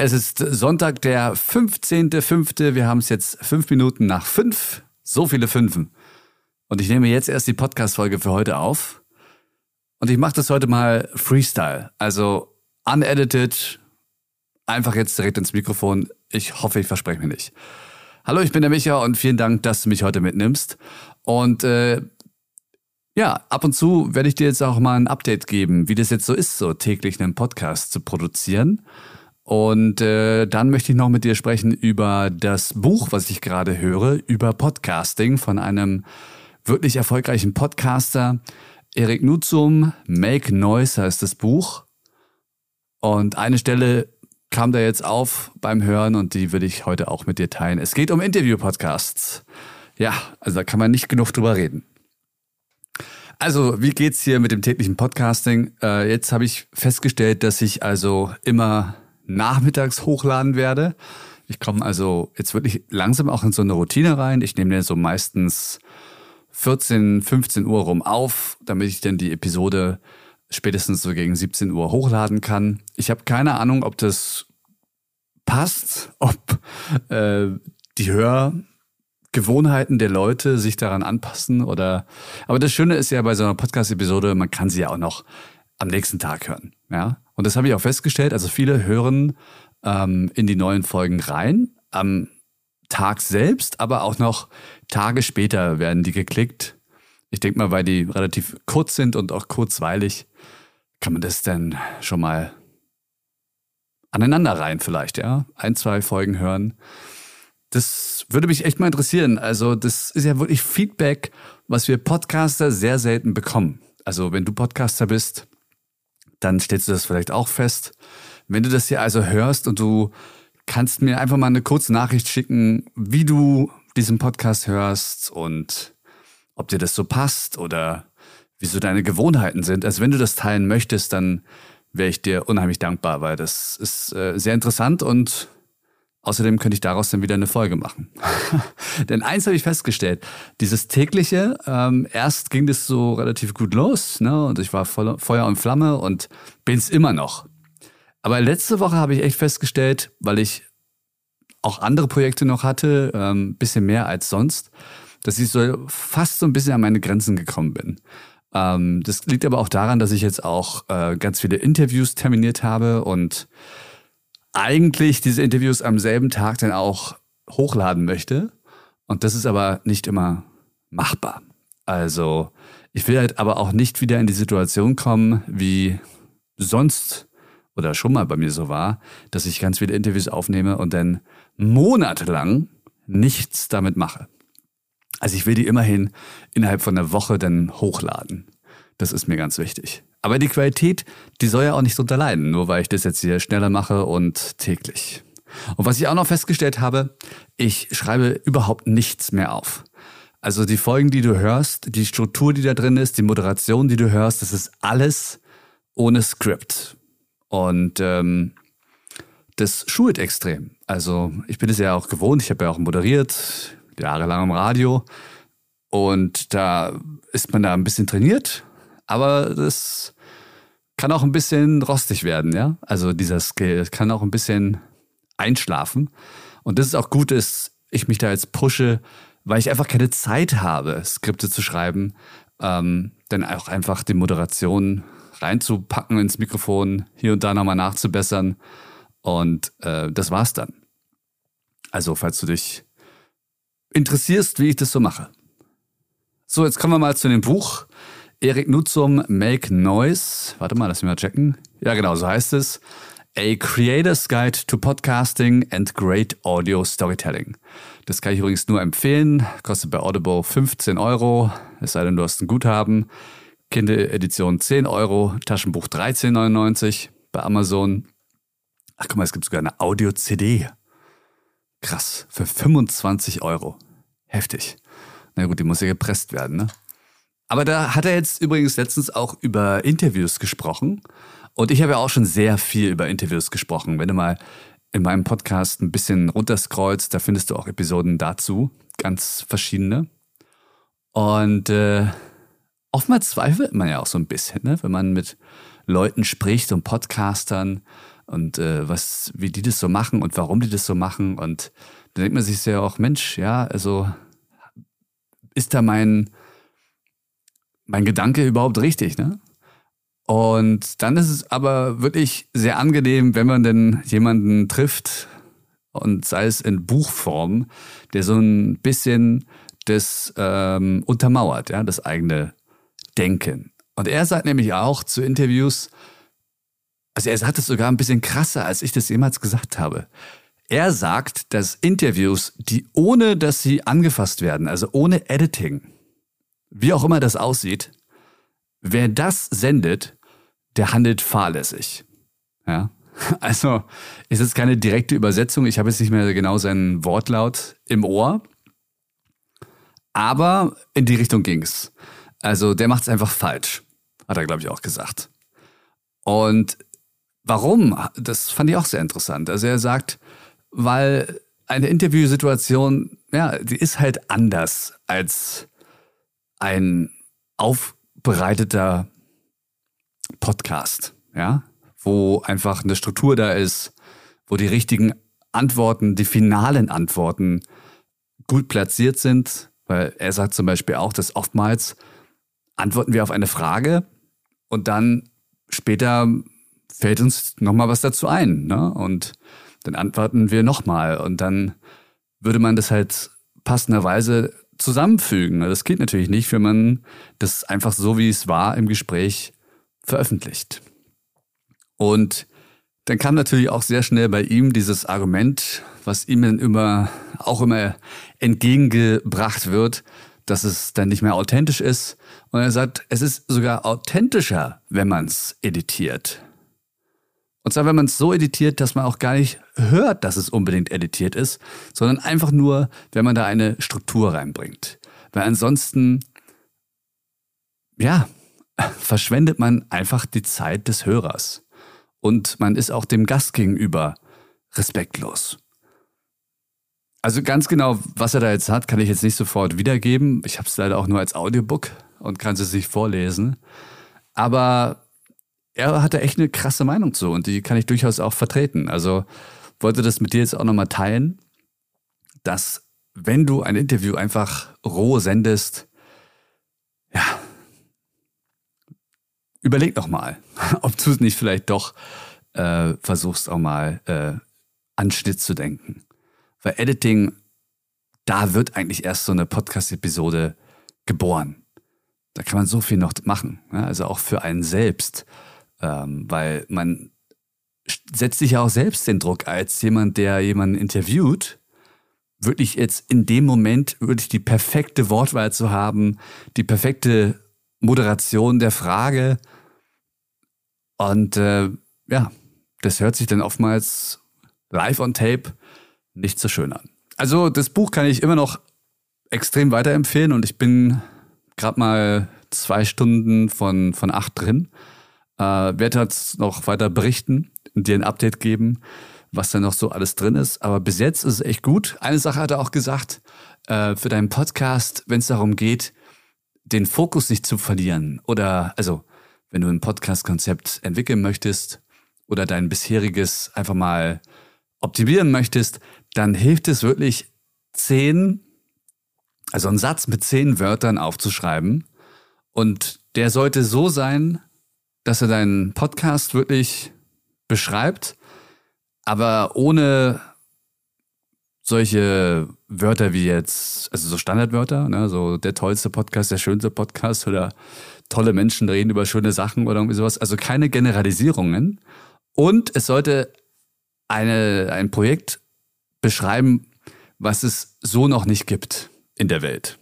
Es ist Sonntag, der 15.05. Wir haben es jetzt fünf Minuten nach fünf. So viele Fünfen. Und ich nehme jetzt erst die Podcast-Folge für heute auf. Und ich mache das heute mal Freestyle. Also unedited. Einfach jetzt direkt ins Mikrofon. Ich hoffe, ich verspreche mir nicht. Hallo, ich bin der Micha und vielen Dank, dass du mich heute mitnimmst. Und äh, ja, ab und zu werde ich dir jetzt auch mal ein Update geben, wie das jetzt so ist, so täglich einen Podcast zu produzieren. Und äh, dann möchte ich noch mit dir sprechen über das Buch, was ich gerade höre, über Podcasting von einem wirklich erfolgreichen Podcaster. Erik Nutzum, Make Noise heißt das Buch. Und eine Stelle kam da jetzt auf beim Hören und die würde ich heute auch mit dir teilen. Es geht um Interview-Podcasts. Ja, also da kann man nicht genug drüber reden. Also, wie geht's hier mit dem täglichen Podcasting? Äh, jetzt habe ich festgestellt, dass ich also immer nachmittags hochladen werde. Ich komme also jetzt wirklich langsam auch in so eine Routine rein. Ich nehme den so meistens 14, 15 Uhr rum auf, damit ich dann die Episode spätestens so gegen 17 Uhr hochladen kann. Ich habe keine Ahnung, ob das passt, ob äh, die Hörgewohnheiten der Leute sich daran anpassen oder. Aber das Schöne ist ja bei so einer Podcast-Episode, man kann sie ja auch noch am nächsten Tag hören. Ja, und das habe ich auch festgestellt. Also viele hören ähm, in die neuen Folgen rein am Tag selbst, aber auch noch Tage später werden die geklickt. Ich denke mal, weil die relativ kurz sind und auch kurzweilig, kann man das dann schon mal aneinander rein vielleicht, ja? Ein, zwei Folgen hören. Das würde mich echt mal interessieren. Also das ist ja wirklich Feedback, was wir Podcaster sehr selten bekommen. Also wenn du Podcaster bist, dann stellst du das vielleicht auch fest. Wenn du das hier also hörst und du kannst mir einfach mal eine kurze Nachricht schicken, wie du diesen Podcast hörst und ob dir das so passt oder wieso deine Gewohnheiten sind. Also wenn du das teilen möchtest, dann wäre ich dir unheimlich dankbar, weil das ist äh, sehr interessant und Außerdem könnte ich daraus dann wieder eine Folge machen. Denn eins habe ich festgestellt, dieses tägliche, ähm, erst ging das so relativ gut los, ne? Und ich war voll, Feuer und Flamme und bin es immer noch. Aber letzte Woche habe ich echt festgestellt, weil ich auch andere Projekte noch hatte, ähm, bisschen mehr als sonst, dass ich so fast so ein bisschen an meine Grenzen gekommen bin. Ähm, das liegt aber auch daran, dass ich jetzt auch äh, ganz viele Interviews terminiert habe und eigentlich diese Interviews am selben Tag dann auch hochladen möchte. Und das ist aber nicht immer machbar. Also ich will halt aber auch nicht wieder in die Situation kommen, wie sonst oder schon mal bei mir so war, dass ich ganz viele Interviews aufnehme und dann monatelang nichts damit mache. Also ich will die immerhin innerhalb von einer Woche dann hochladen. Das ist mir ganz wichtig. Aber die Qualität, die soll ja auch nicht drunter leiden, nur weil ich das jetzt hier schneller mache und täglich. Und was ich auch noch festgestellt habe, ich schreibe überhaupt nichts mehr auf. Also die Folgen, die du hörst, die Struktur, die da drin ist, die Moderation, die du hörst, das ist alles ohne Skript. Und ähm, das schult extrem. Also ich bin es ja auch gewohnt, ich habe ja auch moderiert, jahrelang im Radio. Und da ist man da ein bisschen trainiert aber das kann auch ein bisschen rostig werden, ja. Also dieser Skill kann auch ein bisschen einschlafen. Und das ist auch gut, dass ich mich da jetzt pushe, weil ich einfach keine Zeit habe, Skripte zu schreiben, ähm, dann auch einfach die Moderation reinzupacken ins Mikrofon, hier und da nochmal nachzubessern. Und äh, das war's dann. Also, falls du dich interessierst, wie ich das so mache. So, jetzt kommen wir mal zu dem Buch. Erik Nutzum, Make Noise. Warte mal, lass mich mal checken. Ja, genau, so heißt es. A Creator's Guide to Podcasting and Great Audio Storytelling. Das kann ich übrigens nur empfehlen. Kostet bei Audible 15 Euro. Es sei denn, du hast ein Guthaben. Kindle-Edition 10 Euro. Taschenbuch 13,99 bei Amazon. Ach, guck mal, es gibt sogar eine Audio-CD. Krass. Für 25 Euro. Heftig. Na gut, die muss ja gepresst werden, ne? Aber da hat er jetzt übrigens letztens auch über Interviews gesprochen. Und ich habe ja auch schon sehr viel über Interviews gesprochen. Wenn du mal in meinem Podcast ein bisschen runterscrollst, da findest du auch Episoden dazu, ganz verschiedene. Und äh, oftmals zweifelt man ja auch so ein bisschen, ne? wenn man mit Leuten spricht und Podcastern. und äh, was, wie die das so machen und warum die das so machen. Und da denkt man sich ja auch, Mensch, ja, also ist da mein, mein Gedanke überhaupt richtig, ne? Und dann ist es aber wirklich sehr angenehm, wenn man denn jemanden trifft und sei es in Buchform, der so ein bisschen das ähm, untermauert, ja, das eigene Denken. Und er sagt nämlich auch zu Interviews, also er sagt es sogar ein bisschen krasser, als ich das jemals gesagt habe. Er sagt, dass Interviews, die ohne dass sie angefasst werden, also ohne Editing, wie auch immer das aussieht, wer das sendet, der handelt fahrlässig. Ja. Also ist jetzt keine direkte Übersetzung. Ich habe jetzt nicht mehr genau seinen Wortlaut im Ohr. Aber in die Richtung ging's. Also der macht es einfach falsch, hat er, glaube ich, auch gesagt. Und warum? Das fand ich auch sehr interessant. Also er sagt, weil eine Interviewsituation, ja, die ist halt anders als ein aufbereiteter Podcast, ja, wo einfach eine Struktur da ist, wo die richtigen Antworten, die finalen Antworten gut platziert sind, weil er sagt zum Beispiel auch, dass oftmals antworten wir auf eine Frage und dann später fällt uns nochmal was dazu ein, ne? Und dann antworten wir nochmal und dann würde man das halt passenderweise zusammenfügen. Das geht natürlich nicht, wenn man das einfach so, wie es war, im Gespräch veröffentlicht. Und dann kam natürlich auch sehr schnell bei ihm dieses Argument, was ihm dann immer, auch immer entgegengebracht wird, dass es dann nicht mehr authentisch ist. Und er sagt, es ist sogar authentischer, wenn man es editiert. Und zwar, wenn man es so editiert, dass man auch gar nicht hört, dass es unbedingt editiert ist, sondern einfach nur, wenn man da eine Struktur reinbringt. Weil ansonsten, ja, verschwendet man einfach die Zeit des Hörers. Und man ist auch dem Gast gegenüber respektlos. Also ganz genau, was er da jetzt hat, kann ich jetzt nicht sofort wiedergeben. Ich habe es leider auch nur als Audiobook und kann es sich vorlesen. Aber er hatte echt eine krasse Meinung zu und die kann ich durchaus auch vertreten. Also wollte das mit dir jetzt auch nochmal teilen, dass wenn du ein Interview einfach roh sendest, ja, überleg noch mal, ob du es nicht vielleicht doch äh, versuchst auch mal äh, an Schnitt zu denken. Weil Editing, da wird eigentlich erst so eine Podcast-Episode geboren. Da kann man so viel noch machen. Ja? Also auch für einen selbst. Ähm, weil man setzt sich ja auch selbst den Druck als jemand, der jemanden interviewt, wirklich jetzt in dem Moment wirklich die perfekte Wortwahl zu haben, die perfekte Moderation der Frage. Und äh, ja, das hört sich dann oftmals live on tape nicht so schön an. Also das Buch kann ich immer noch extrem weiterempfehlen und ich bin gerade mal zwei Stunden von, von acht drin. Äh, werde jetzt noch weiter berichten und dir ein Update geben, was da noch so alles drin ist. Aber bis jetzt ist es echt gut. Eine Sache hat er auch gesagt, äh, für deinen Podcast, wenn es darum geht, den Fokus nicht zu verlieren oder also wenn du ein Podcast-Konzept entwickeln möchtest oder dein bisheriges einfach mal optimieren möchtest, dann hilft es wirklich zehn, also einen Satz mit zehn Wörtern aufzuschreiben und der sollte so sein, dass er deinen Podcast wirklich beschreibt, aber ohne solche Wörter wie jetzt, also so Standardwörter, ne, so der tollste Podcast, der schönste Podcast oder tolle Menschen reden über schöne Sachen oder irgendwie sowas. Also keine Generalisierungen. Und es sollte eine, ein Projekt beschreiben, was es so noch nicht gibt in der Welt.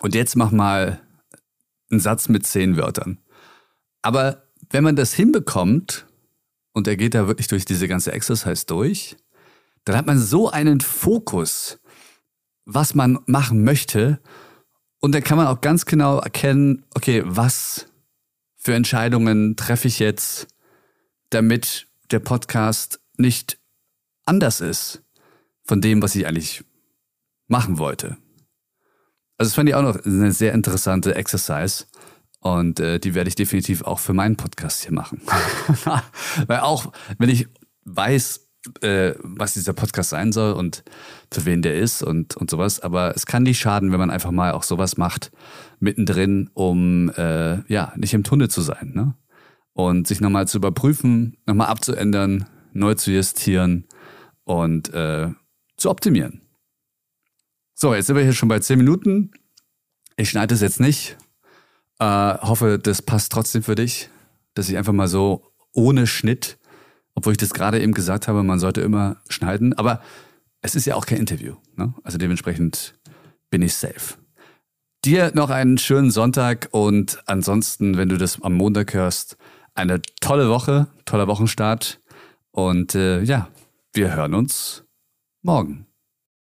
Und jetzt mach mal einen Satz mit zehn Wörtern. Aber wenn man das hinbekommt, und er geht da wirklich durch diese ganze Exercise durch, dann hat man so einen Fokus, was man machen möchte. Und dann kann man auch ganz genau erkennen, okay, was für Entscheidungen treffe ich jetzt, damit der Podcast nicht anders ist von dem, was ich eigentlich machen wollte. Also das fand ich auch noch eine sehr interessante Exercise. Und äh, die werde ich definitiv auch für meinen Podcast hier machen. Weil auch, wenn ich weiß, äh, was dieser Podcast sein soll und für wen der ist und, und sowas, aber es kann nicht schaden, wenn man einfach mal auch sowas macht, mittendrin, um äh, ja, nicht im Tunnel zu sein. Ne? Und sich nochmal zu überprüfen, nochmal abzuändern, neu zu justieren und äh, zu optimieren. So, jetzt sind wir hier schon bei zehn Minuten. Ich schneide es jetzt nicht. Äh, hoffe, das passt trotzdem für dich, dass ich einfach mal so ohne Schnitt, obwohl ich das gerade eben gesagt habe, man sollte immer schneiden, aber es ist ja auch kein Interview. Ne? Also dementsprechend bin ich safe. Dir noch einen schönen Sonntag und ansonsten, wenn du das am Montag hörst, eine tolle Woche, toller Wochenstart und äh, ja, wir hören uns morgen.